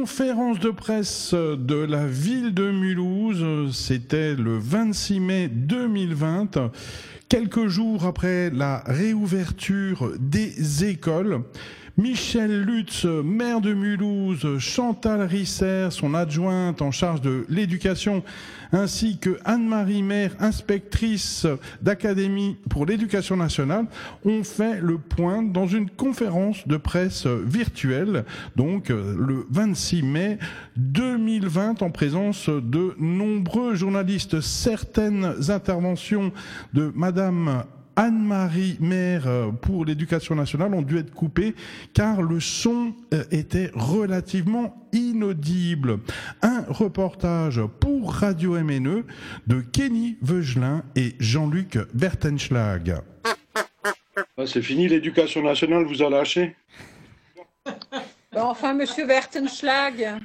conférence de presse de la ville de Mulhouse, c'était le 26 mai 2020, quelques jours après la réouverture des écoles. Michel Lutz, maire de Mulhouse, Chantal Risser, son adjointe en charge de l'éducation, ainsi que Anne-Marie Maire, inspectrice d'académie pour l'éducation nationale, ont fait le point dans une conférence de presse virtuelle, donc le 26 mai 2020, en présence de nombreux journalistes. Certaines interventions de Madame Anne-Marie Maire euh, pour l'éducation nationale ont dû être coupées car le son euh, était relativement inaudible. Un reportage pour Radio MNE de Kenny Veugelin et Jean-Luc Bertenschlag. Ah, c'est fini, l'éducation nationale vous a lâché Enfin, monsieur Bertenschlag.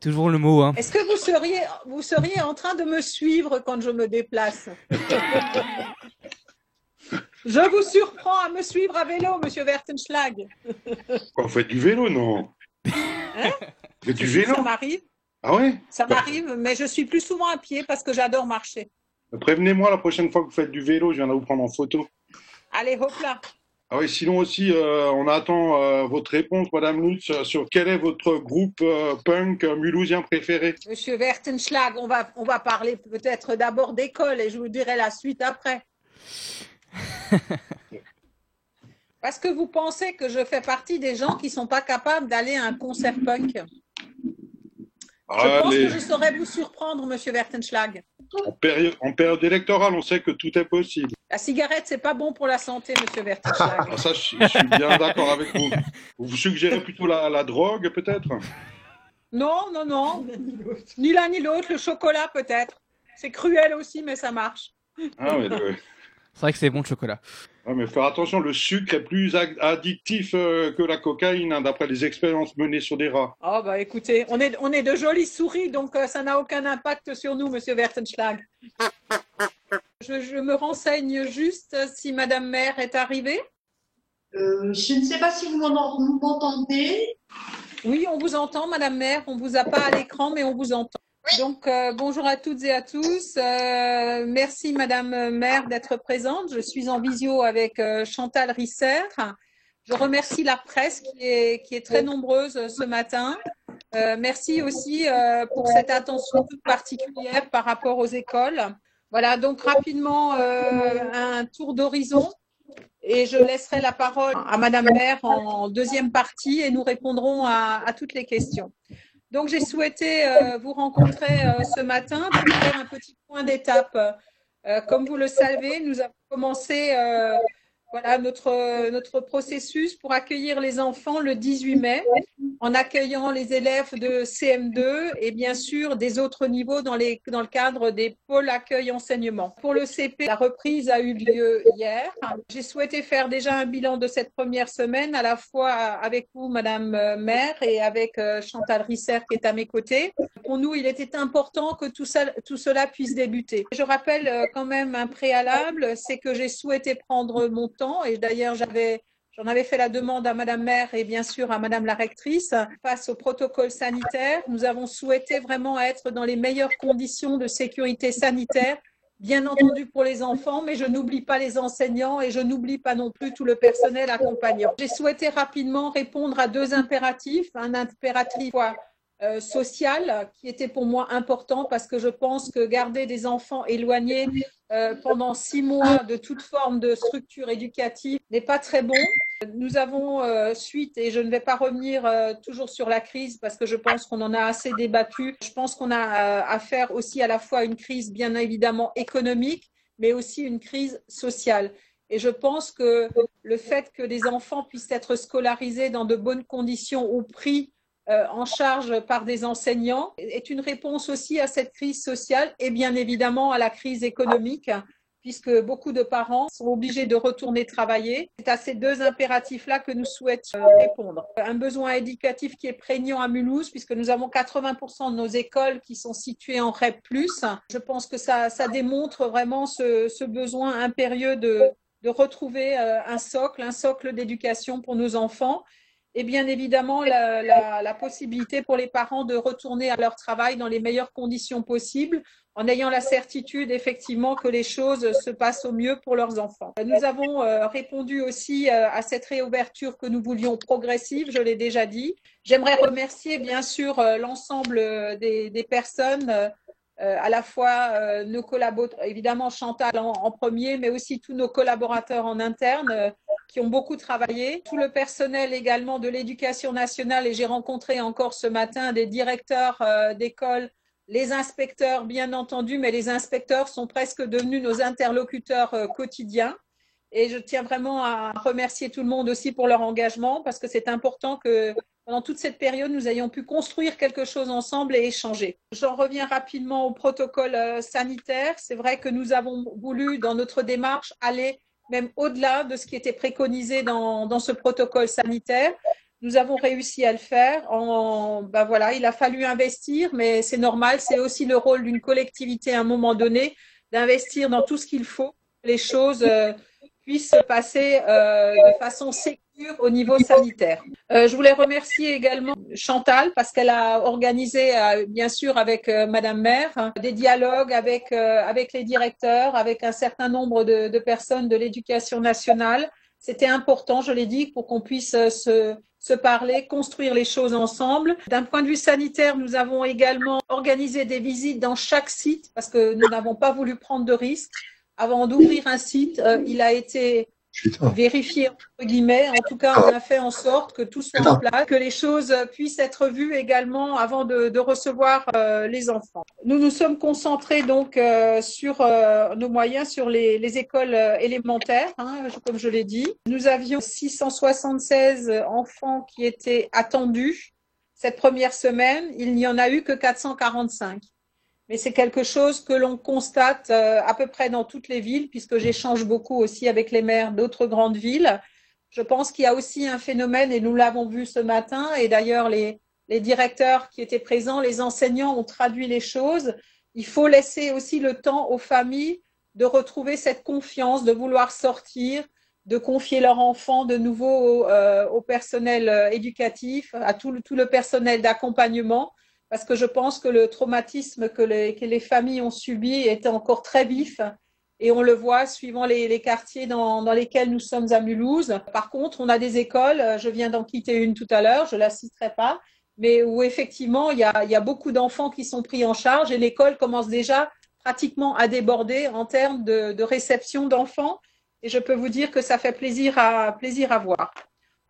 Toujours le mot. Hein. Est-ce que vous seriez, vous seriez en train de me suivre quand je me déplace? Je vous surprends à me suivre à vélo, monsieur Wertenschlag. Vous faites du vélo, non Hein? Vous faites du vélo? Ça m'arrive. Ah ouais? Ça m'arrive, mais je suis plus souvent à pied parce que j'adore marcher. Prévenez-moi la prochaine fois que vous faites du vélo, je viendrai vous prendre en photo. Allez, hop là. Ah oui, sinon aussi, euh, on attend euh, votre réponse, Madame Lutz, sur quel est votre groupe euh, punk mulhousien préféré? Monsieur Wertenschlag, on va, on va parler peut-être d'abord d'école et je vous dirai la suite après. Parce que vous pensez que je fais partie des gens qui ne sont pas capables d'aller à un concert punk. Je pense Allez. que je saurais vous surprendre, monsieur Wertenschlag. En, période, en période électorale, on sait que tout est possible. La cigarette, c'est pas bon pour la santé, monsieur Wertenschlag. Ah, ça, je, je suis bien d'accord avec vous. Vous suggérez plutôt la, la drogue, peut-être? Non, non, non. Ni l'un ni l'autre. Le chocolat, peut-être. C'est cruel aussi, mais ça marche. Ah, mais, le- C'est vrai que c'est bon le chocolat. ah, mais faire attention, le sucre est plus ad- addictif euh, que la cocaïne, hein, d'après les expériences menées sur des rats. Oh, bah écoutez, on est, on est de jolies souris, donc euh, ça n'a aucun impact sur nous, monsieur Wertenschlag. Je, je me renseigne juste si madame maire est arrivée. Euh, je ne sais pas si vous m'en- vous m'entendez. Oui, on vous entend, Madame Maire. On vous a pas à l'écran, mais on vous entend. Donc, euh, bonjour à toutes et à tous. Euh, merci, Madame Maire, d'être présente. Je suis en visio avec euh, Chantal Risser. Je remercie la presse qui est, très nombreuse ce matin. Euh, merci aussi euh, pour cette attention toute particulière par rapport aux écoles. Voilà, donc rapidement, euh, un tour d'horizon. Et je laisserai la parole à Madame Maire en deuxième partie et nous répondrons à toutes les questions. Donc, j'ai souhaité euh, vous rencontrer euh, ce matin pour faire un petit point d'étape. Euh, comme vous le savez, nous avons commencé voilà, notre, notre processus pour accueillir les enfants le 18 mai, en accueillant les élèves de CM2 et bien sûr des autres niveaux dans, les, dans le cadre des pôles accueil enseignement. Pour le CP, la reprise a eu lieu hier. J'ai souhaité faire déjà un bilan de cette première semaine, à la fois avec vous, Madame euh, Maire, et avec euh, Chantal Risser qui est à mes côtés. Pour nous, il était important que tout, ça, tout cela puisse débuter. Je rappelle euh, quand même un préalable, c'est que j'ai souhaité prendre mon temps, et d'ailleurs J'en avais fait la demande à Madame Maire et bien sûr à Madame la rectrice. Face au protocole sanitaire, nous avons souhaité vraiment être dans les meilleures conditions de sécurité sanitaire, bien entendu pour les enfants, mais je n'oublie pas les enseignants et je n'oublie pas non plus tout le personnel accompagnant. J'ai souhaité rapidement répondre à deux impératifs. Un impératif euh, social qui était pour moi important parce que je pense que garder des enfants éloignés euh, pendant six mois de toute forme de structure éducative n'est pas très bon. Nous avons euh, suite, et je ne vais pas revenir euh, toujours sur la crise parce que je pense qu'on en a assez débattu. Je pense qu'on a affaire aussi à la fois à une crise bien évidemment économique, mais aussi une crise sociale. Et je pense que le fait que les enfants puissent être scolarisés dans de bonnes conditions au prix en charge par des enseignants est une réponse aussi à cette crise sociale et bien évidemment à la crise économique, puisque beaucoup de parents sont obligés de retourner travailler. C'est à ces deux impératifs-là que nous souhaitons euh, répondre. Un besoin éducatif qui est prégnant à Mulhouse, puisque nous avons 80% de nos écoles qui sont situées en REP+. Je pense que ça, ça démontre vraiment ce, ce besoin impérieux de, de retrouver euh, un socle, un socle d'éducation pour nos enfants et bien évidemment la, la, la, possibilité pour les parents de retourner à leur travail dans les meilleures conditions possibles en ayant la certitude effectivement que les choses se passent au mieux pour leurs enfants. Nous avons euh, répondu aussi euh, à cette réouverture que nous voulions progressive, je l'ai déjà dit. J'aimerais remercier bien sûr euh, l'ensemble des, des, personnes, à la fois nos collaborateurs, évidemment Chantal en, premier, mais aussi tous nos collaborateurs en interne qui ont beaucoup travaillé, tout le personnel également de l'éducation nationale et j'ai rencontré encore ce matin des directeurs d'école les inspecteurs, bien entendu, mais les inspecteurs sont presque devenus nos interlocuteurs euh, quotidiens. Et je tiens vraiment à remercier tout le monde aussi pour leur engagement parce que c'est important que pendant toute cette période, nous ayons pu construire quelque chose ensemble et échanger. J'en reviens rapidement au protocole euh, sanitaire. C'est vrai que nous avons voulu, dans notre démarche, aller même au-delà de ce qui était préconisé dans, dans ce protocole sanitaire. Nous avons réussi à le faire. En, ben voilà, il a fallu investir, mais c'est normal. C'est aussi le rôle d'une collectivité à un moment donné d'investir dans tout ce qu'il faut. Les choses euh, puissent se passer euh, de façon sécure au niveau sanitaire. Euh, je voulais remercier également Chantal parce qu'elle a organisé, euh, bien sûr, avec euh, Madame Maire, des dialogues avec avec les directeurs, avec un certain nombre de, de personnes de l'éducation nationale. C'était important, je l'ai dit, pour qu'on puisse se se parler, construire les choses ensemble. D'un point de vue sanitaire, nous avons également organisé des visites dans chaque site parce que nous n'avons pas voulu prendre de risques. Avant d'ouvrir un site, il a été vérifié entre guillemets. En tout cas, on a fait en sorte que tout soit en place, que les choses puissent être vues également avant de, de recevoir euh, les enfants. Nous nous sommes concentrés donc euh, sur euh, nos moyens, sur les, les écoles euh, élémentaires, hein, comme je l'ai dit. Nous avions 676 enfants qui étaient attendus cette première semaine. Il n'y en a eu que 445 mais c'est quelque chose que l'on constate euh, à peu près dans toutes les villes, puisque j'échange beaucoup aussi avec les maires d'autres grandes villes. Je pense qu'il y a aussi un phénomène, et nous l'avons vu ce matin, et d'ailleurs les, les directeurs qui étaient présents, les enseignants ont traduit les choses. Il faut laisser aussi le temps aux familles de retrouver cette confiance, de vouloir sortir, de confier leurs enfants de nouveau au, euh, au personnel euh, éducatif, à tout tout le personnel d'accompagnement parce que je pense que le traumatisme que les, familles ont subi était encore très vif. Et on le voit suivant les, quartiers dans, lesquels nous sommes à Mulhouse. Par contre, on a des écoles, je viens d'en quitter une tout à l'heure, je ne la citerai pas, mais où effectivement, il y a, beaucoup d'enfants qui sont pris en charge et l'école commence déjà pratiquement à déborder en termes de, réception d'enfants. Et je peux vous dire que ça fait plaisir à voir.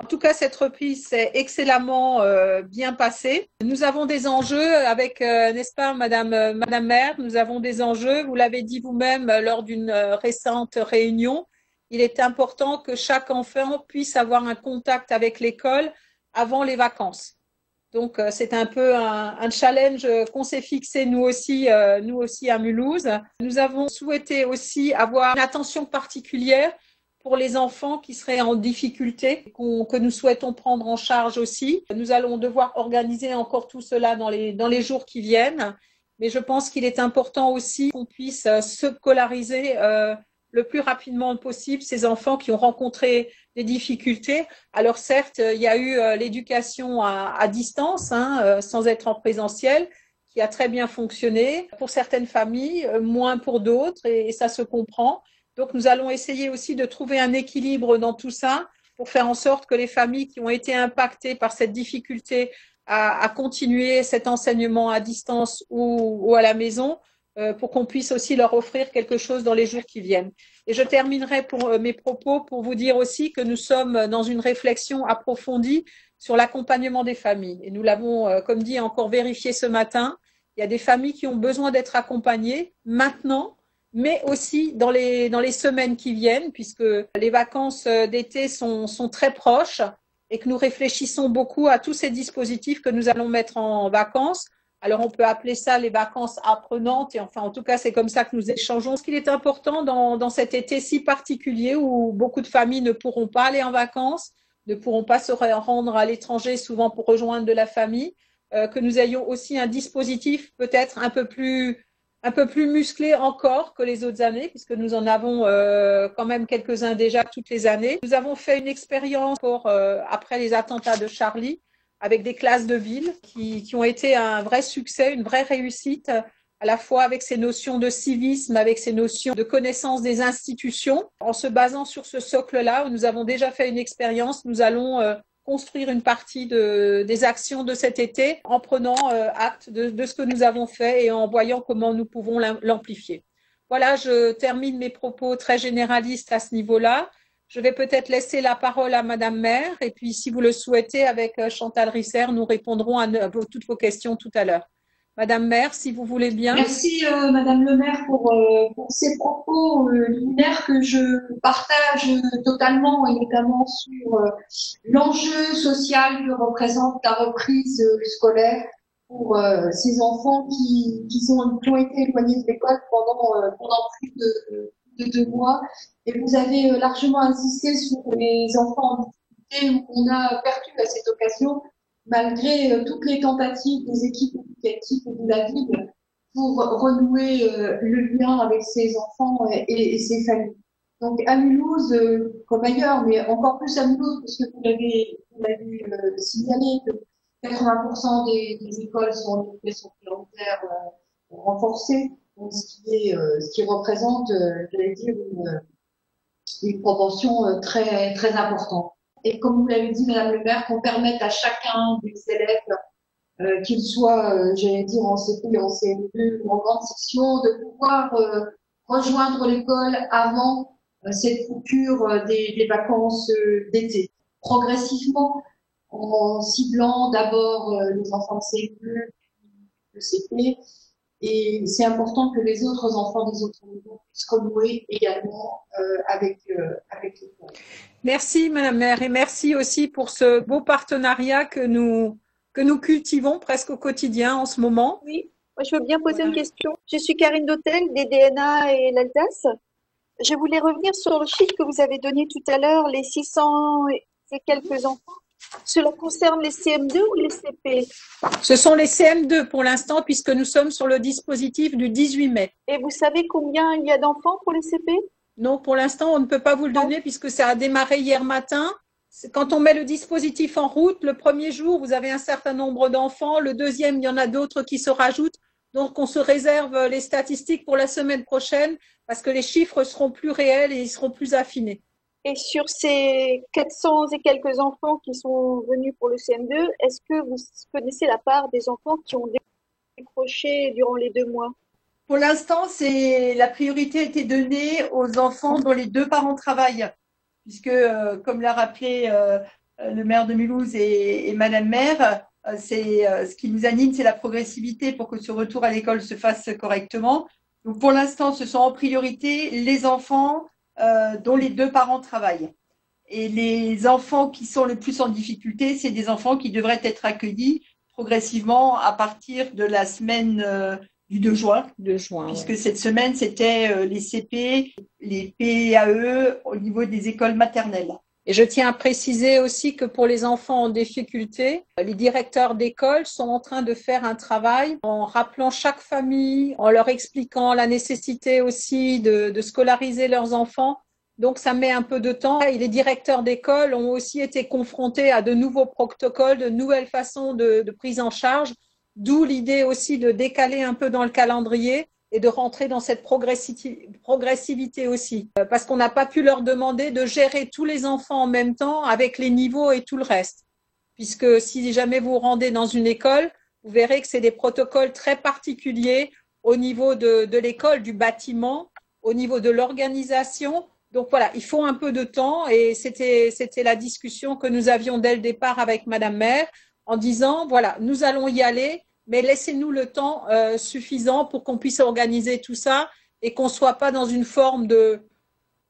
En tout cas, cette reprise s'est excellemment euh, bien passée. Nous avons des enjeux avec, euh, n'est-ce pas, Madame, euh, Maire, nous avons des enjeux. Vous l'avez dit vous-même euh, lors d'une récente réunion. Il est important que chaque enfant puisse avoir un contact avec l'école avant les vacances. Donc, c'est un peu un, un challenge qu'on s'est fixé nous aussi, nous aussi à Mulhouse. Nous avons souhaité aussi avoir une attention particulière pour les enfants qui seraient en difficulté, qu que nous souhaitons prendre en charge aussi. Nous allons devoir organiser encore tout cela dans les, dans les jours qui viennent. Mais je pense qu'il est important aussi qu'on puisse euh, scolariser euh, le plus rapidement possible ces enfants qui ont rencontré des difficultés. Alors certes, il y a eu euh, l'éducation à, distance, hein, euh, sans être en présentiel, qui a très bien fonctionné pour certaines familles, moins pour d'autres, et ça se comprend. Donc, nous allons essayer aussi de trouver un équilibre dans tout ça pour faire en sorte que les familles qui ont été impactées par cette difficulté à, continuer cet enseignement à distance ou, ou à la maison, euh, pour qu'on puisse aussi leur offrir quelque chose dans les jours qui viennent. Et je terminerai pour euh, mes propos pour vous dire aussi que nous sommes dans une réflexion approfondie sur l'accompagnement des familles. Et nous l'avons, euh, comme dit, encore vérifié ce matin. Il y a des familles qui ont besoin d'être accompagnées maintenant mais aussi dans les, dans les semaines qui viennent, puisque les vacances euh, d'été sont, sont très proches et que nous réfléchissons beaucoup à tous ces dispositifs que nous allons mettre en vacances. Alors, on peut appeler ça les vacances apprenantes, et enfin, en tout cas, c'est comme ça que nous échangeons. Ce qu'il est important dans, dans cet été si particulier où beaucoup de familles ne pourront pas aller en vacances, ne pourront pas se rendre à l'étranger, souvent pour rejoindre de la famille, euh, que nous ayons aussi un dispositif peut-être un peu plus un peu plus musclé encore que les autres années, puisque nous en avons euh, quand même quelques-uns déjà toutes les années. Nous avons fait une expérience pour, euh, après les attentats de Charlie avec des classes de ville qui, qui, ont été un vrai succès, une vraie réussite, à la fois avec ces notions de civisme, avec ces notions de connaissance des institutions. En se basant sur ce socle-là, nous avons déjà fait une expérience, nous allons euh, construire une partie de, des actions de cet été en prenant euh, acte de, ce que nous avons fait et en voyant comment nous pouvons l'amplifier. Voilà, je termine mes propos très généralistes à ce niveau-là. Je vais peut-être laisser la parole à Madame Maire et puis si vous le souhaitez, avec euh, Chantal Risser, nous répondrons à toutes vos questions tout à l'heure. Madame Maire, si vous voulez bien. Merci euh, Madame le maire pour, euh, pour ces propos euh, liminaires que je partage totalement, et notamment sur euh, l'enjeu social que représente la reprise euh, scolaire pour euh, ces enfants qui, qui, sont, qui ont été éloignés de l'école pendant, pendant plus de, de, deux mois. Et vous avez largement insisté sur les enfants en difficulté où on a perdu à cette occasion malgré euh, toutes les tentatives des équipes éducatives de la ville pour renouer euh, le lien avec ses enfants et, et ses familles. Donc à Mulhouse, euh, comme ailleurs, mais encore plus à Mulhouse, parce que vous l'avez, euh, signalé que 80% des, écoles sont en éducation prioritaire euh, renforcée, donc ce qui, est, ce qui représente, j'allais dire, une, une proportion très, très importante et comme vous l'avez dit, Madame le maire, qu'on permette à chacun des élèves, euh, qu'ils soient, euh, j'allais dire, en CP, en CM2 ou en grande section, de pouvoir euh, rejoindre l'école avant euh, cette coupure euh, des, des, vacances euh, d'été. Progressivement, en ciblant d'abord les enfants de CM2, le CP, et c'est important que les autres enfants des autres niveaux puissent renouer également euh, avec, euh, avec. Merci, Madame Maire, et merci aussi pour ce beau partenariat que nous, que nous cultivons presque au quotidien en ce moment. Oui, moi je veux bien poser voilà. une question. Je suis Karine Dautel des DNA et l'Alsace. Je voulais revenir sur le chiffre que vous avez donné tout à l'heure, les 600 et quelques enfants. Cela concerne les CM2 ou les CP Ce sont les CM2 pour l'instant, puisque nous sommes sur le dispositif du 18 mai. Et vous savez combien il y a d'enfants pour les CP Non, pour l'instant, on ne peut pas vous le donner, puisque ça a démarré hier matin. Quand on met le dispositif en route, le premier jour, vous avez un certain nombre d'enfants. Le deuxième, il y en a d'autres qui se rajoutent. Donc, on se réserve les statistiques pour la semaine prochaine parce que les chiffres seront plus réels et ils seront plus affinés. Et sur ces 400 et quelques enfants qui sont venus pour le CM2, est-ce que vous connaissez la part des enfants qui ont décroché durant les deux mois? Pour l'instant, c'est la priorité a été donnée aux enfants dont les deux parents travaillent, puisque, euh, comme l'a rappelé euh, le maire de Mulhouse et, Madame maire, euh, c'est ce qui nous anime, c'est la progressivité pour que ce retour à l'école se fasse correctement. Donc, pour l'instant, ce sont en priorité les enfants euh, dont les deux parents travaillent. Et les enfants qui sont le plus en difficulté, c'est des enfants qui devraient être accueillis progressivement à partir de la semaine euh, du 2 juin. 2 juin puisque ouais. cette semaine, c'était euh, les CP, les PAE au niveau des écoles maternelles. Et je tiens à préciser aussi que pour les enfants en difficulté, les directeurs d'école sont en train de faire un travail en rappelant chaque famille, en leur expliquant la nécessité aussi de, de scolariser leurs enfants. Donc ça met un peu de temps. Et les directeurs d'école ont aussi été confrontés à de nouveaux protocoles, de nouvelles façons de, de prise en charge, d'où l'idée aussi de décaler un peu dans le calendrier et de rentrer dans cette progressivité aussi. Euh, parce qu'on n'a pas pu leur demander de gérer tous les enfants en même temps avec les niveaux et tout le reste. Puisque si jamais vous rendez dans une école, vous verrez que c'est des protocoles très particuliers au niveau de, l'école, du bâtiment, au niveau de l'organisation. Donc voilà, il faut un peu de temps et c'était, c'était la discussion que nous avions dès le départ avec Madame Maire en disant, voilà, nous allons y aller, mais laissez-nous le temps euh, suffisant pour qu'on puisse organiser tout ça et qu'on ne soit pas dans une forme de,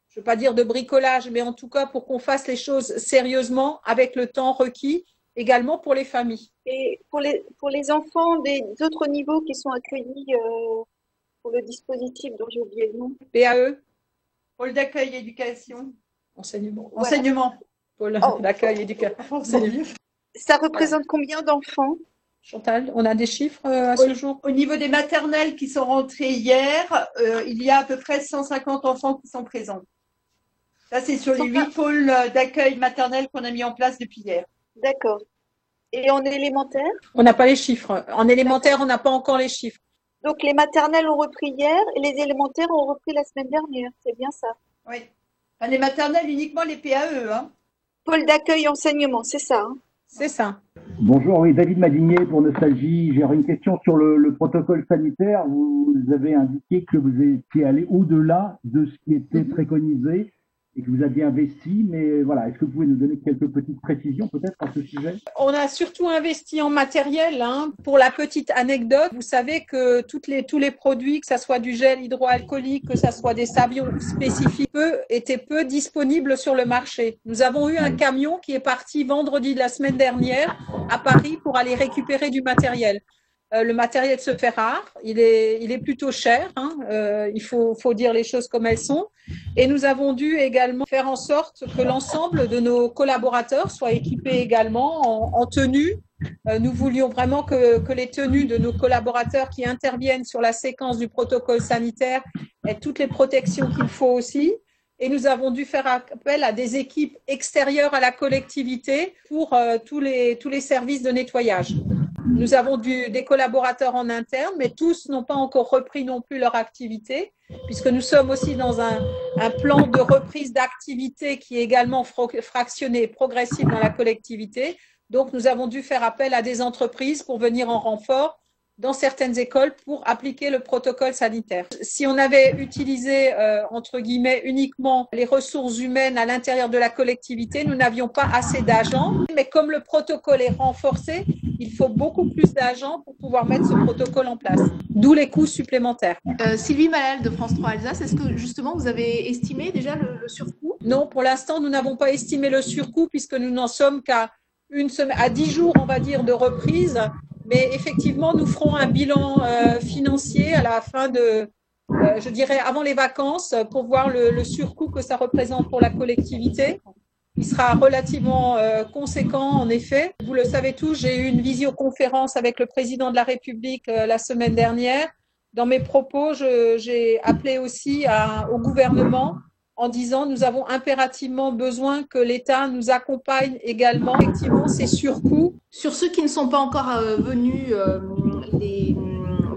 je ne veux pas dire de bricolage, mais en tout cas pour qu'on fasse les choses sérieusement avec le temps requis, également pour les familles. Et pour les, pour les enfants des autres niveaux qui sont accueillis euh, pour le dispositif dont j'ai oublié le nom PAE Pôle d'accueil éducation. Enseignement. Voilà. Enseignement. Pôle oh. d'accueil éducation. Ça représente combien d'enfants? Chantal, on a des chiffres à ce jour? Au niveau des maternelles qui sont rentrées hier, il y a à peu près 150 enfants qui sont présents. Ça, c'est sur les huit pôles d'accueil maternel qu'on a mis en place depuis hier. D'accord. Et en élémentaire? On n'a pas les chiffres. En élémentaire, on n'a pas encore les chiffres. Donc les maternelles ont repris hier et les élémentaires ont repris la semaine dernière. C'est bien ça? Oui. Enfin, les maternelles, uniquement les PAE. Hein. Pôle d'accueil enseignement, c'est ça hein? C'est ça. Bonjour, oui, David Madinier pour Nostalgie. J'ai une question sur le, le, protocole sanitaire. Vous avez indiqué que vous étiez allé au-delà de ce qui était préconisé et que vous aviez investi, mais voilà, est-ce que vous pouvez nous donner quelques petites précisions peut-être à ce sujet? On a surtout investi en matériel. Hein. Pour la petite anecdote, vous savez que toutes les, tous les produits, que ce soit du gel hydroalcoolique, que ce soit des savions spécifiques, peu, étaient peu disponibles sur le marché. Nous avons eu un camion qui est parti vendredi de la semaine dernière à Paris pour aller récupérer du matériel. Euh, le matériel se fait rare, il est, plutôt cher, hein. euh, il faut, dire les choses comme elles sont. Et nous avons dû également faire en sorte que l'ensemble de nos collaborateurs soient équipés également en, en tenue. Euh, nous voulions vraiment que, les tenues de nos collaborateurs qui interviennent sur la séquence du protocole sanitaire aient toutes les protections qu'il faut aussi. Et nous avons dû faire appel à des équipes extérieures à la collectivité pour tous les services de nettoyage. Nous avons du, des collaborateurs en interne, mais tous n'ont pas encore repris non plus leur activité, puisque nous sommes aussi dans un, un plan de reprise d'activité qui est également fractionné, progressif dans la collectivité. Donc, nous avons dû faire appel à des entreprises pour venir en renfort dans certaines écoles pour appliquer le protocole sanitaire. Si on avait utilisé, euh, entre guillemets, uniquement les ressources humaines à l'intérieur de la collectivité, nous n'avions pas assez d'agents. Mais comme le protocole est renforcé, il faut beaucoup plus d'agents pour pouvoir mettre ce protocole en place. D'où les coûts supplémentaires. Euh, Sylvie Malal de France 3 Alsace, est-ce que justement vous avez estimé déjà le, le surcoût? Non, pour l'instant, nous n'avons pas estimé le surcoût puisque nous n'en sommes qu'à une semaine, à dix jours, on va dire, de reprise. Mais effectivement, nous ferons un bilan euh, financier à la fin de, euh, je dirais, avant les vacances, pour voir le, le, surcoût que ça représente pour la collectivité. Il sera relativement euh, conséquent, en effet. Vous le savez tous, j'ai eu une visioconférence avec le président de la République euh, la semaine dernière. Dans mes propos, j'ai appelé aussi à, au gouvernement en disant nous avons impérativement besoin que l'État nous accompagne également effectivement ces surcoûts. Sur ceux qui ne sont pas encore euh, venus, euh, les,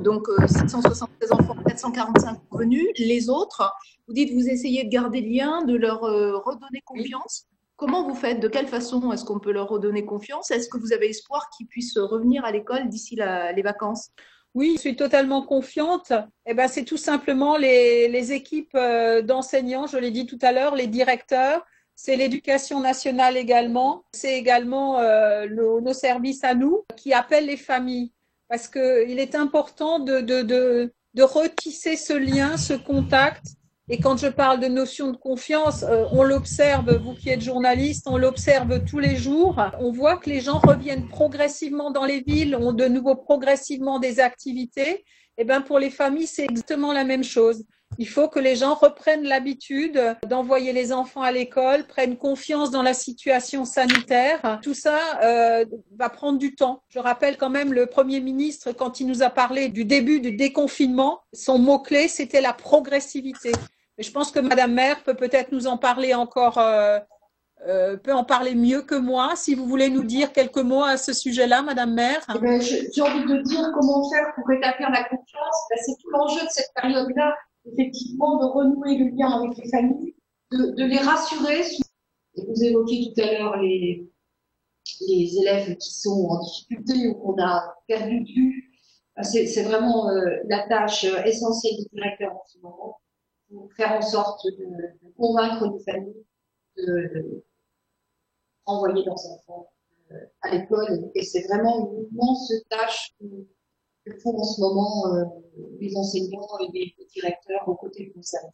donc euh, 776 enfants, 445 venus, les autres, vous dites vous essayez de garder le lien, de leur redonner confiance. Comment vous faites? De quelle façon est-ce qu'on peut leur redonner confiance? Est-ce que vous avez espoir qu'ils puissent revenir à l'école d'ici les vacances? Oui, je suis totalement confiante. Eh ben, c'est tout simplement les, les équipes euh, d'enseignants, je l'ai dit tout à l'heure, les directeurs, c'est l'éducation nationale également, c'est également euh, le, nos services à nous qui appellent les familles. Parce qu'il est important de, de, de, de retisser ce lien, ce contact et quand je parle de notion de confiance, euh, on l'observe, vous qui êtes journaliste, on l'observe tous les jours. On voit que les gens reviennent progressivement dans les villes, ont de nouveau progressivement des activités. Et eh ben pour les familles, c'est exactement la même chose. Il faut que les gens reprennent l'habitude d'envoyer les enfants à l'école, prennent confiance dans la situation sanitaire. Tout ça euh, va prendre du temps. Je rappelle quand même le Premier ministre, quand il nous a parlé du début du déconfinement, son mot-clé, c'était la progressivité. Je pense que Madame Maire peut peut-être nous en parler encore, euh, euh, peut en parler mieux que moi. Si vous voulez nous dire quelques mots à ce sujet-là, Madame Maire. Eh ben, J'ai envie de dire comment faire pour rétablir la confiance. Ben, C'est tout l'enjeu de cette période-là, effectivement, de renouer le lien avec les familles, de, les rassurer. Vous évoquiez tout à l'heure les, élèves qui sont en difficulté ou qu'on a perdu de vue. C'est vraiment euh, la tâche essentielle du directeur en ce moment pour faire en sorte de, convaincre les familles de, envoyer leurs enfants euh, à l'école. Et c'est vraiment une immense tâche que, font en ce moment euh, les enseignants et les, directeurs aux côtés concernés.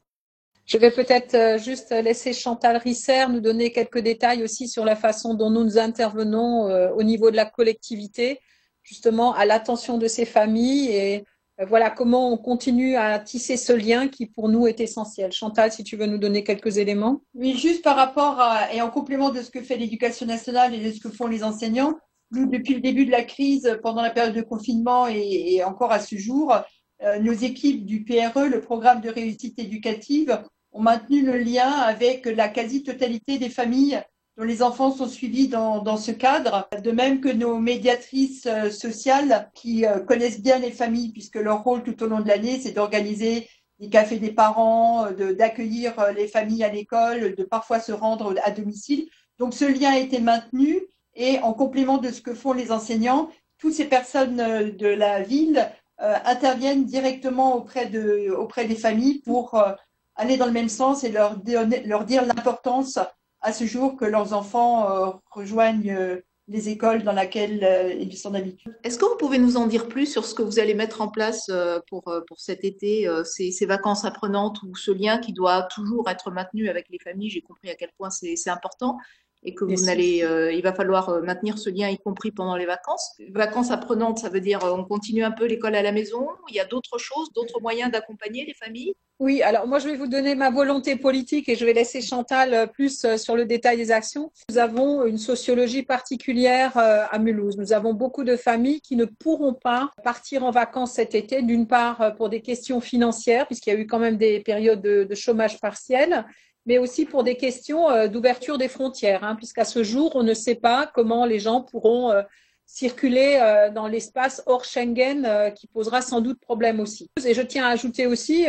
Je vais peut-être juste laisser Chantal Risser nous donner quelques détails aussi sur la façon dont nous intervenons euh, au niveau de la collectivité, justement à l'attention de ces familles et voilà comment on continue à tisser ce lien qui pour nous est essentiel. Chantal, si tu veux nous donner quelques éléments. Oui, juste par rapport à, et en complément de ce que fait l'éducation nationale et de ce que font les enseignants, Nous, depuis le début de la crise, pendant la période de confinement et, et encore à ce jour, euh, nos équipes du PRE, le programme de réussite éducative, ont maintenu le lien avec la quasi-totalité des familles dont les enfants sont suivis dans, dans, ce cadre, de même que nos médiatrices euh, sociales qui euh, connaissent bien les familles, puisque leur rôle tout au long de l'année, c'est d'organiser des cafés des parents, d'accueillir les familles à l'école, de parfois se rendre à domicile. Donc ce lien a été maintenu et en complément de ce que font les enseignants, toutes ces personnes de la ville euh, interviennent directement auprès, de, auprès des familles pour euh, aller dans le même sens et leur, leur dire l'importance à ce jour que leurs enfants euh, rejoignent les écoles dans lesquelles ils sont d'habitude. Est-ce que vous pouvez nous en dire plus sur ce que vous allez mettre en place pour, pour cet été, ces, ces, vacances apprenantes ou ce lien qui doit toujours être maintenu avec les familles J'ai compris à quel point c'est important et que vous allez, euh, il va falloir euh, maintenir ce lien, y compris pendant les vacances? Vacances apprenantes, ça veut dire euh, on continue un peu l'école à la maison. Il y a d'autres choses, d'autres moyens d'accompagner les familles? Oui, alors moi je vais vous donner ma volonté politique et je vais laisser Chantal plus sur le détail des actions. Nous avons une sociologie particulière à Mulhouse. Nous avons beaucoup de familles qui ne pourront pas partir en vacances cet été, d'une part pour des questions financières, puisqu'il y a eu quand même des périodes de, chômage partiel, mais aussi pour des questions euh, d'ouverture des frontières, hein, puisqu'à ce jour, on ne sait pas comment les gens pourront euh, circuler euh, dans l'espace hors Schengen, qui posera sans doute problème aussi. Et je tiens à ajouter aussi,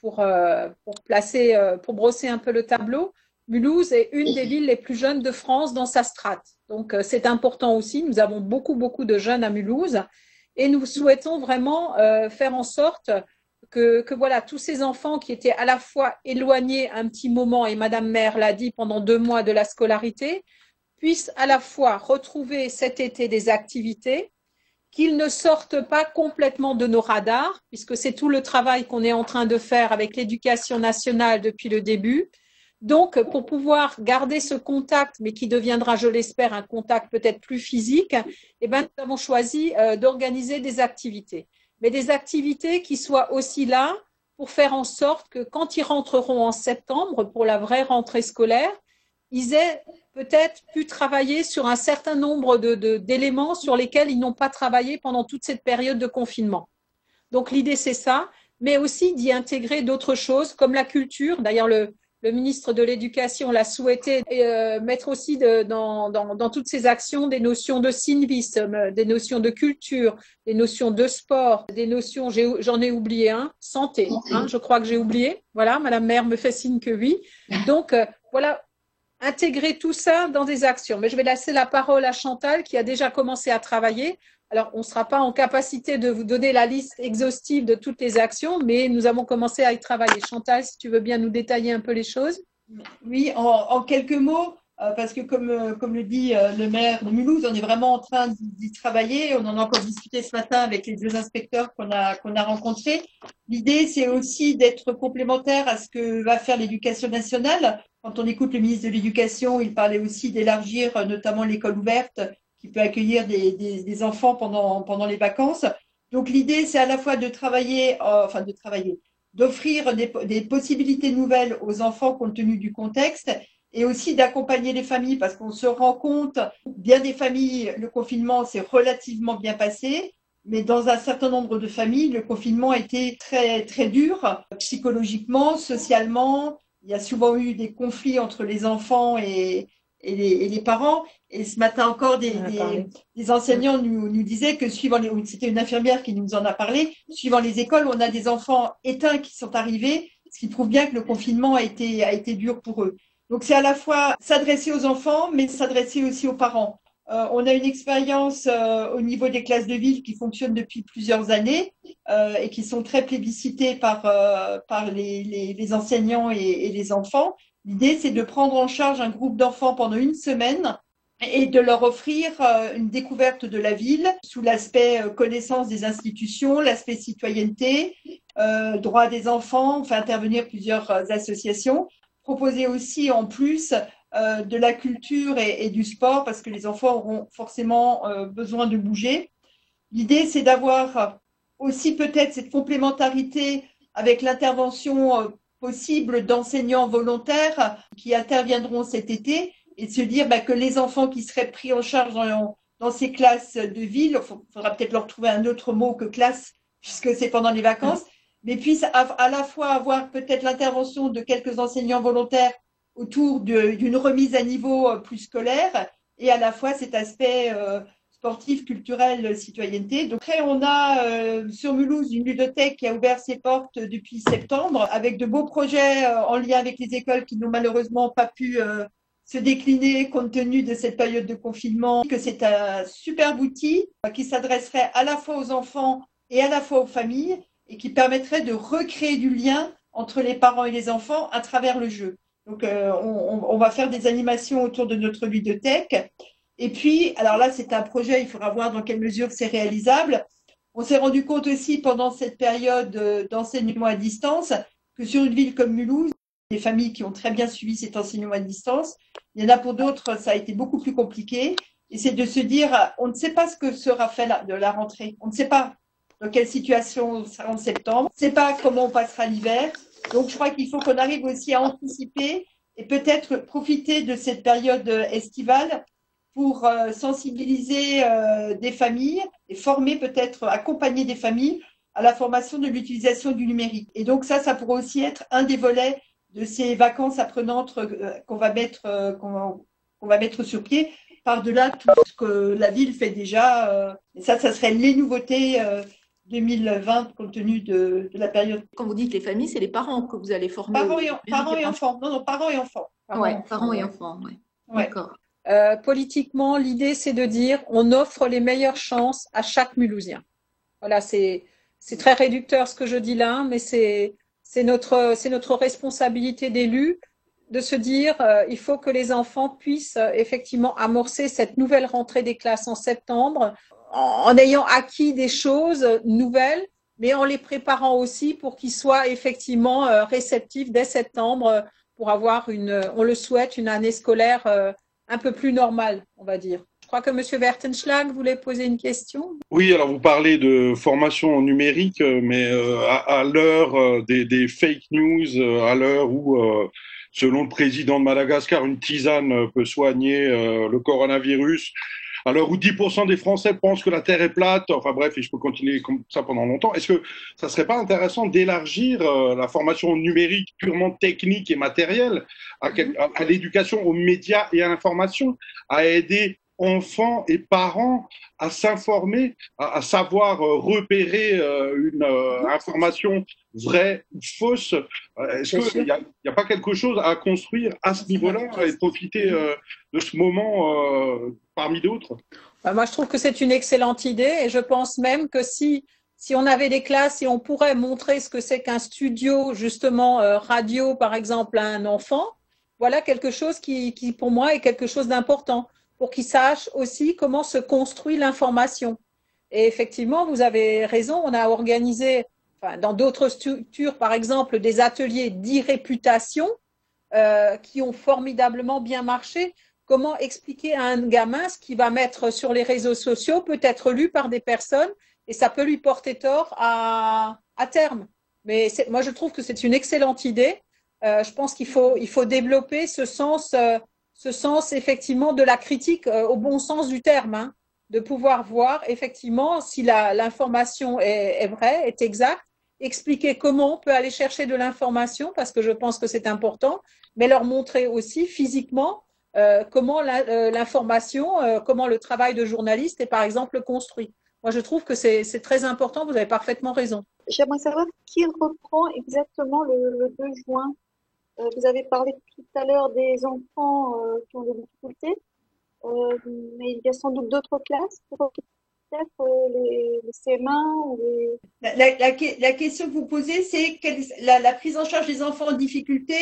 pour, pour, placer, pour brosser un peu le tableau, Mulhouse est une des villes les plus jeunes de France dans sa strate. Donc c'est important aussi. Nous avons beaucoup, beaucoup de jeunes à Mulhouse et nous souhaitons vraiment faire en sorte que, voilà, tous ces enfants qui étaient à la fois éloignés un petit moment, et Madame Maire l'a dit, pendant deux mois de la scolarité, puissent à la fois retrouver cet été des activités, qu'ils ne sortent pas complètement de nos radars, puisque c'est tout le travail qu'on est en train de faire avec l'éducation nationale depuis le début. Donc, pour pouvoir garder ce contact, mais qui deviendra, je l'espère, un contact peut-être plus physique, eh ben, nous avons choisi euh, d'organiser des activités mais des activités qui soient aussi là pour faire en sorte que quand ils rentreront en septembre pour la vraie rentrée scolaire, ils aient peut-être pu travailler sur un certain nombre d'éléments de, sur lesquels ils n'ont pas travaillé pendant toute cette période de confinement. Donc l'idée, c'est ça, mais aussi d'y intégrer d'autres choses comme la culture. D'ailleurs, le, le ministre de l'Éducation l'a souhaité euh, mettre aussi de, dans, dans, dans, toutes ces actions des notions de civisme, des notions de culture, des notions de sport, des notions, j'en ai, oublié un, santé, hein, je crois que j'ai oublié. Voilà, Madame Maire me fait signe que oui. Donc, euh, voilà, intégrer tout ça dans des actions. Mais je vais laisser la parole à Chantal qui a déjà commencé à travailler. Alors, on ne sera pas en capacité de vous donner la liste exhaustive de toutes les actions, mais nous avons commencé à y travailler. Chantal, si tu veux bien nous détailler un peu les choses. Oui, en, quelques mots, parce que comme, euh, comme le dit euh, le maire de Mulhouse, on est vraiment en train d'y travailler. On en a encore discuté ce matin avec les deux inspecteurs qu'on a, qu'on a rencontrés. L'idée, c'est aussi d'être complémentaire à ce que va faire l'éducation nationale. Quand on écoute le ministre de l'Éducation, il parlait aussi d'élargir notamment l'école ouverte qui peut accueillir des, des, enfants pendant, pendant les vacances. Donc l'idée, c'est à la fois de travailler, euh, enfin de travailler, d'offrir des, des, possibilités nouvelles aux enfants compte tenu du contexte et aussi d'accompagner les familles parce qu'on se rend compte, bien des familles, le confinement s'est relativement bien passé, mais dans un certain nombre de familles, le confinement a été très, très dur, psychologiquement, socialement. Il y a souvent eu des conflits entre les enfants et, et les, parents. Et ce matin encore, des, des, enseignants nous, nous, disaient que suivant les, c'était une infirmière qui nous en a parlé, suivant les écoles, on a des enfants éteints qui sont arrivés, ce qui prouve bien que le confinement a été, a été dur pour eux. Donc c'est à la fois s'adresser aux enfants, mais s'adresser aussi aux parents. Euh, on a une expérience euh, au niveau des classes de ville qui fonctionne depuis plusieurs années euh, et qui sont très plébiscitées par, euh, par les, les, les, enseignants et, et les enfants. L'idée, c'est de prendre en charge un groupe d'enfants pendant une semaine et de leur offrir euh, une découverte de la ville sous l'aspect euh, connaissance des institutions, l'aspect citoyenneté, droit des enfants, faire intervenir plusieurs associations, proposer aussi en plus de la culture et, du sport parce que les enfants auront forcément besoin de bouger. L'idée, c'est d'avoir aussi peut-être cette complémentarité avec l'intervention possible d'enseignants volontaires qui interviendront cet été et de se dire bah, que les enfants qui seraient pris en charge dans, dans ces classes de ville. Il faudra peut-être leur trouver un autre mot que classe, puisque c'est pendant les vacances, mais puissent à, la fois avoir peut-être l'intervention de quelques enseignants volontaires autour d'une remise à niveau euh, plus scolaire et à la fois cet aspect euh, sportif, culturel, citoyenneté. Donc après, on a euh, sur Mulhouse une ludothèque qui a ouvert ses portes depuis septembre avec de beaux projets en lien avec les écoles qui n'ont malheureusement pas pu se décliner compte tenu de cette période de confinement, que c'est un super outil qui s'adresserait à la fois aux enfants et à la fois aux familles et qui permettrait de recréer du lien entre les parents et les enfants à travers le jeu. Donc, euh, on, va faire des animations autour de notre ludothèque. Et puis, alors là, c'est un projet, il faudra voir dans quelle mesure c'est réalisable. On s'est rendu compte aussi pendant cette période euh, d'enseignement à distance que sur une ville comme Mulhouse, des familles qui ont très bien suivi cet enseignement à distance. Il y en a pour d'autres, ça a été beaucoup plus compliqué. Et c'est de se dire, on ne sait pas ce que sera fait de la rentrée. On ne sait pas dans quelle situation on sera en septembre. On ne sait pas comment on passera l'hiver. Donc, je crois qu'il faut qu'on arrive aussi à anticiper et peut-être profiter de cette période estivale pour euh, sensibiliser euh, des familles et former peut-être, accompagner des familles à la formation de l'utilisation du numérique. Et donc ça, ça pourrait aussi être un des volets de ces vacances apprenantes euh, qu'on va mettre qu'on va mettre sur pied par-delà tout ce que la ville fait déjà. Et ça, ça serait les nouveautés 2020 compte tenu de, la période. Quand vous dites les familles, c'est les parents que vous allez former. Parents et, parents et enfants. Non, non, parents et enfants. Oui, parents et enfants. Ouais. D'accord. Euh, politiquement, l'idée, c'est de dire on offre les meilleures chances à chaque Mulhousien. Voilà, c'est très réducteur ce que je dis là, mais c'est notre, notre responsabilité d'élu de se dire euh, il faut que les enfants puissent euh, effectivement amorcer cette nouvelle rentrée des classes en septembre en, ayant acquis des choses nouvelles, mais en les préparant aussi pour qu'ils soient effectivement euh, réceptifs dès septembre euh, pour avoir une, on le souhaite, une année scolaire euh, un peu plus normale, on va dire. Je crois que M. Wertenschlag voulait poser une question. Oui, alors vous parlez de formation numérique, mais à, l'heure des, des, fake news, à l'heure où, selon le président de Madagascar, une tisane peut soigner le coronavirus, à l'heure où 10% des Français pensent que la Terre est plate, enfin bref, et je peux continuer comme ça pendant longtemps, est-ce que ça serait pas intéressant d'élargir euh, la formation numérique purement technique et matérielle à l'éducation aux médias et à l'information, à aider enfants et parents à s'informer, à, savoir euh, repérer euh, une euh, information vraie ou fausse. Est-ce qu'il n'y a, pas quelque chose à construire à ce niveau-là et profiter de ce moment parmi d'autres? Bah, Moi, je trouve que c'est une excellente idée et je pense même que si si on avait des classes et on pourrait montrer ce que c'est qu'un studio, justement, radio, par exemple, à un enfant, voilà quelque chose qui, qui, pour moi, est quelque chose d'important pour qu'ils sachent aussi comment se construit l'information. Et effectivement, vous avez raison, on a organisé enfin, dans d'autres structures, par exemple, des ateliers d'irréputation euh, qui ont formidablement bien marché. Comment expliquer à un gamin ce qu'il va mettre sur les réseaux sociaux peut être lu par des personnes et ça peut lui porter tort à, à terme. Mais moi, je trouve que c'est une excellente idée. Euh, je pense qu'il faut, il faut développer ce sens euh, ce sens effectivement de la critique euh, au bon sens du terme, hein, de pouvoir voir effectivement si l'information est, vraie, est exacte, expliquer comment on peut aller chercher de l'information, parce que je pense que c'est important, mais leur montrer aussi physiquement euh, comment euh, l'information, comment le travail de journaliste est par exemple construit. Moi, je trouve que c'est très important, vous avez parfaitement raison. J'aimerais savoir qui reprend exactement le, le 2 juin vous avez parlé tout à l'heure des enfants euh, qui ont des difficultés, euh, mais il y a sans doute d'autres classes, peut-être les, les CM1 ou les... La, la, la, question que vous posez, c'est la, la prise en charge des enfants en difficulté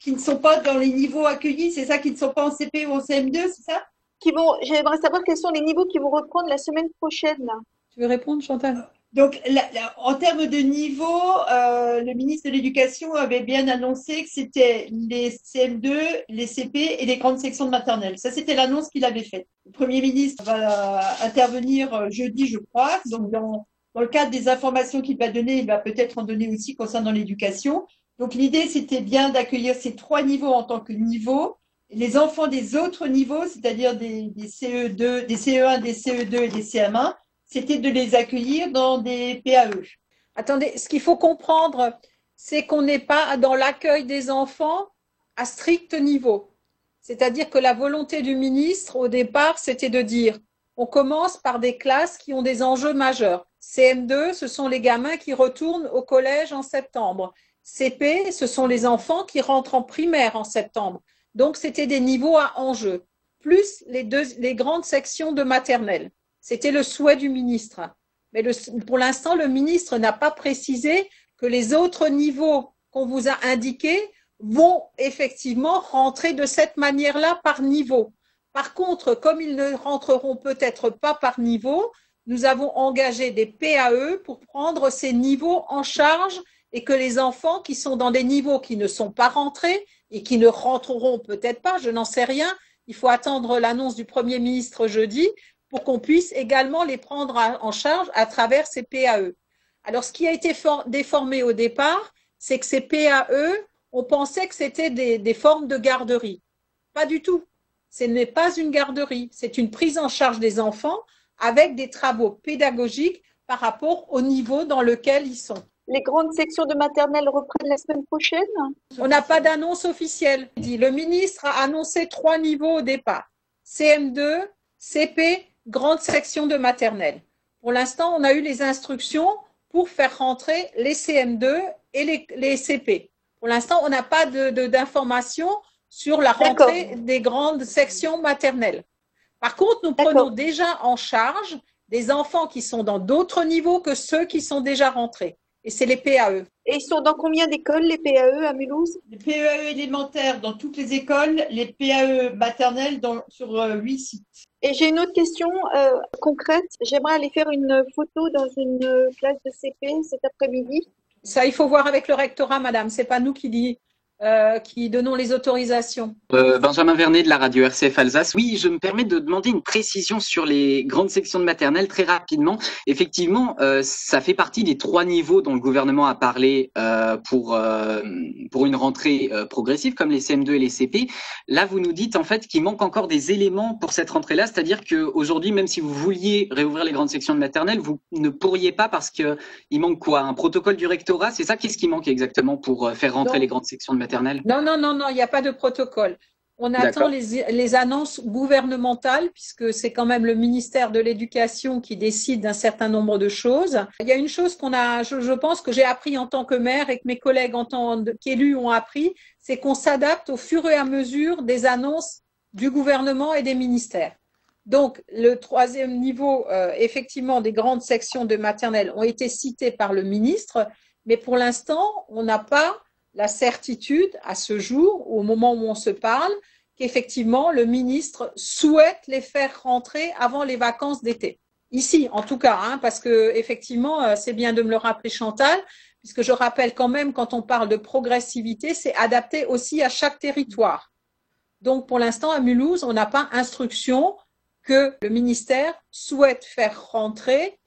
qui ne sont pas dans les niveaux accueillis, c'est ça, qui ne sont pas en CP ou en CM2, c'est ça? Qui vont, J'aimerais savoir quels sont les niveaux qui vont reprendre la semaine prochaine. Tu veux répondre, Chantal? Donc, en termes de niveau, euh, le ministre de l'Éducation avait bien annoncé que c'était les CM2, les CP et les grandes sections de maternelle. Ça, c'était l'annonce qu'il avait faite. Le Premier ministre va intervenir euh, jeudi, je crois. Donc, dans, le cadre des informations qu'il va donner, il va peut-être en donner aussi concernant l'éducation. Donc, l'idée, c'était bien d'accueillir ces trois niveaux en tant que niveau les enfants des autres niveaux, c'est-à-dire des, des CE2, des CE1, des CE2 et des CM1, c'était de les accueillir dans des PAE. Attendez, ce qu'il faut comprendre, c'est qu'on n'est pas dans l'accueil des enfants à strict niveau. C'est-à-dire que la volonté du ministre, au départ, c'était de dire on commence par des classes qui ont des enjeux majeurs. CM2, ce sont les gamins qui retournent au collège en septembre. CP, ce sont les enfants qui rentrent en primaire en septembre. Donc, c'était des niveaux à enjeu, plus les, les grandes sections de maternelle. C'était le souhait du ministre. Mais pour l'instant, le ministre n'a pas précisé que les autres niveaux qu'on vous a indiqués vont effectivement rentrer de cette manière-là par niveau. Par contre, comme ils ne rentreront peut-être pas par niveau, nous avons engagé des PAE pour prendre ces niveaux en charge et que les enfants qui sont dans des niveaux qui ne sont pas rentrés et qui ne rentreront peut-être pas, je n'en sais rien, il faut attendre l'annonce du Premier ministre jeudi pour qu'on puisse également les prendre en charge à travers ces PAE. Alors, ce qui a été déformé au départ, c'est que ces PAE, on pensait que c'était des, des formes de garderie. Pas du tout. Ce n'est pas une garderie, c'est une prise en charge des enfants avec des travaux pédagogiques par rapport au niveau dans lequel ils sont. Les grandes sections de maternelle reprennent la semaine prochaine? On n'a pas d'annonce officielle. Le ministre a annoncé trois niveaux au départ. CM2, CP, grande section de maternelle. Pour l'instant, on a eu les instructions pour faire rentrer les CM2 et les, les CP. Pour l'instant, on n'a pas d'informations de, sur la rentrée des grandes sections maternelles. Par contre, nous prenons déjà en charge des enfants qui sont dans d'autres niveaux que ceux qui sont déjà rentrés. Et c'est les PAE. Et ils sont dans combien d'écoles, les PAE à Mulhouse? Les PAE élémentaires dans toutes les écoles, les PAE maternelles dans, sur euh, huit sites. Et j'ai une autre question euh, concrète. J'aimerais aller faire une photo dans une classe de CP cet après-midi. Ça, il faut voir avec le rectorat, madame. C'est pas nous qui dit euh, qui donnons les autorisations. Euh, Benjamin Vernet de la radio RCF Alsace. Oui, je me permets de demander une précision sur les grandes sections de maternelle très rapidement. Effectivement, euh, ça fait partie des trois niveaux dont le gouvernement a parlé euh, pour pour une rentrée progressive, comme les CM2 et les CP. Là, vous nous dites en fait qu'il manque encore des éléments pour cette rentrée-là, c'est-à-dire qu'aujourd'hui, même si vous vouliez réouvrir les grandes sections de maternelle, vous ne pourriez pas parce que il manque quoi? Un protocole du rectorat, c'est ça Qu'est-ce qui manque exactement pour faire rentrer Donc, les grandes sections de maternelle non, non, non, non, il n'y a pas de protocole. On attend les, les, annonces gouvernementales, puisque c'est quand même le ministère de l'Éducation qui décide d'un certain nombre de choses. Il y a une chose qu'on a, je, je, pense que j'ai appris en tant que maire et que mes collègues en tant qu'élus ont appris, c'est qu'on s'adapte au fur et à mesure des annonces du gouvernement et des ministères. Donc, le troisième niveau, euh, effectivement, des grandes sections de maternelle ont été citées par le ministre, mais pour l'instant, on n'a pas la certitude à ce jour, au moment où on se parle, qu'effectivement le ministre souhaite les faire rentrer avant les vacances d'été. Ici, en tout cas, hein, parce que effectivement, euh, c'est bien de me le rappeler, Chantal, puisque je rappelle quand même, quand on parle de progressivité, c'est adapté aussi à chaque territoire. Donc, pour l'instant, à Mulhouse, on n'a pas instruction que le ministère souhaite faire rentrer,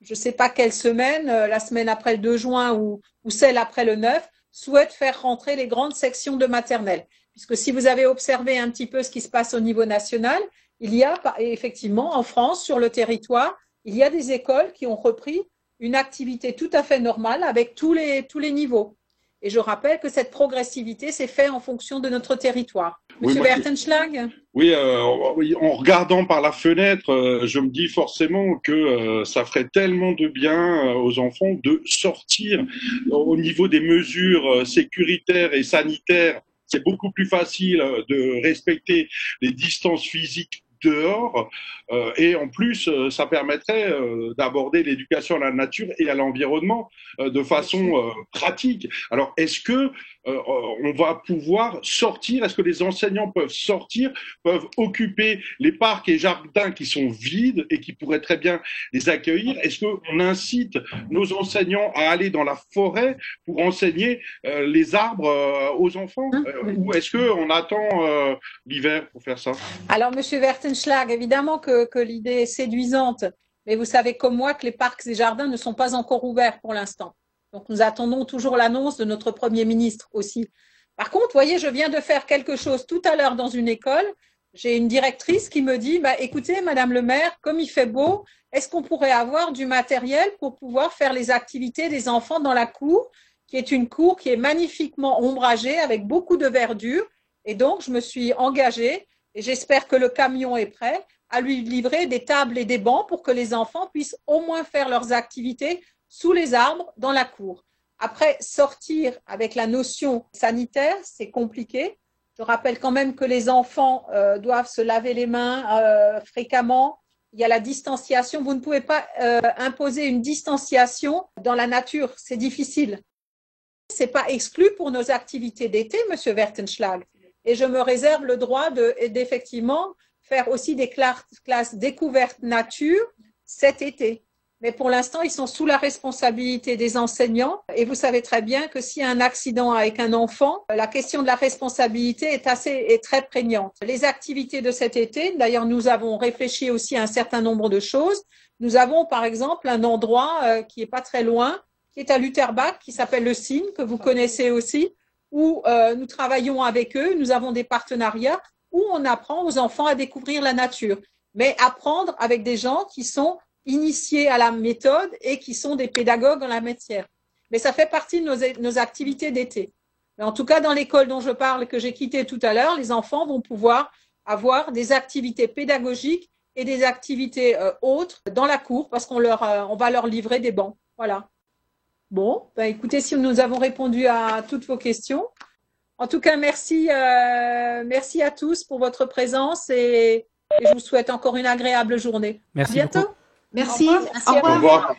je ne sais pas quelle semaine, euh, la semaine après le 2 juin ou, ou celle après le 9, souhaite faire rentrer les grandes sections de maternelle. Puisque si vous avez observé un petit peu ce qui se passe au niveau national, il y a effectivement en France, sur le territoire, il y a des écoles qui ont repris une activité tout à fait normale avec tous les, tous les niveaux. Et je rappelle que cette progressivité s'est faite en fonction de notre territoire. Monsieur Bertenschlag oui, euh, en regardant par la fenêtre, euh, je me dis forcément que euh, ça ferait tellement de bien euh, aux enfants de sortir au niveau des mesures sécuritaires et sanitaires. C'est beaucoup plus facile de respecter les distances physiques dehors euh, et en plus euh, ça permettrait euh, d'aborder l'éducation à la nature et à l'environnement de façon pratique. Alors est-ce que on va pouvoir sortir. Est-ce que les enseignants peuvent sortir, peuvent occuper les parcs et jardins qui sont vides et qui pourraient très bien les accueillir? Est-ce qu'on incite nos enseignants à aller dans la forêt pour enseigner les arbres aux enfants? Ou est-ce qu'on attend l'hiver pour faire ça? Alors Monsieur Verten Schlag, évidemment que, que l'idée est séduisante, mais vous savez comme moi que les parcs et jardins ne sont pas encore ouverts pour l'instant. Donc nous attendons toujours l'annonce de notre Premier ministre aussi, Par contre, voyez, je viens de faire quelque chose tout à l'heure dans une école. J'ai une directrice qui me dit, bah, écoutez, Madame le maire, comme il fait beau, est-ce qu'on pourrait avoir du matériel pour pouvoir faire les activités des enfants dans la cour, qui est une cour qui est magnifiquement ombragée avec beaucoup de verdure? Et donc, je me suis engagée, et j'espère que le camion est prêt, à lui livrer des tables et des bancs pour que les enfants puissent au moins faire leurs activités sous les arbres dans la cour. Après, sortir avec la notion sanitaire, c'est compliqué. Je rappelle quand même que les enfants euh, doivent se laver les mains euh, fréquemment. Il y a la distanciation. Vous ne pouvez pas euh, imposer une distanciation dans la nature. C'est difficile. C'est pas exclu pour nos activités d'été, Monsieur Wertenschlag. Et je me réserve le droit d'effectivement faire aussi des classes découvertes nature cet été. Mais pour l'instant, ils sont sous la responsabilité des enseignants. Et vous savez très bien que s'il y a un accident avec un enfant, la question de la responsabilité est assez est très prégnante. Les activités de cet été, d'ailleurs, nous avons réfléchi aussi à un certain nombre de choses. Nous avons, par exemple, un endroit euh, qui est pas très loin, qui est à Lutherbach, qui s'appelle le Cygne, que vous connaissez aussi, où euh, nous travaillons avec eux. Nous avons des partenariats où on apprend aux enfants à découvrir la nature, mais apprendre avec des gens qui sont initiés à la méthode et qui sont des pédagogues en la matière. Mais ça fait partie de nos, activités d'été. Mais en tout cas, dans l'école dont je parle, que j'ai quittée tout à l'heure, les enfants vont pouvoir avoir des activités pédagogiques et des activités euh, autres dans la cour parce qu'on leur, euh, on va leur livrer des bancs. Voilà. Bon, ben écoutez, si nous avons répondu à toutes vos questions. En tout cas, merci, euh, merci à tous pour votre présence et, je vous souhaite encore une agréable journée. Merci à bientôt. Merci. Au revoir.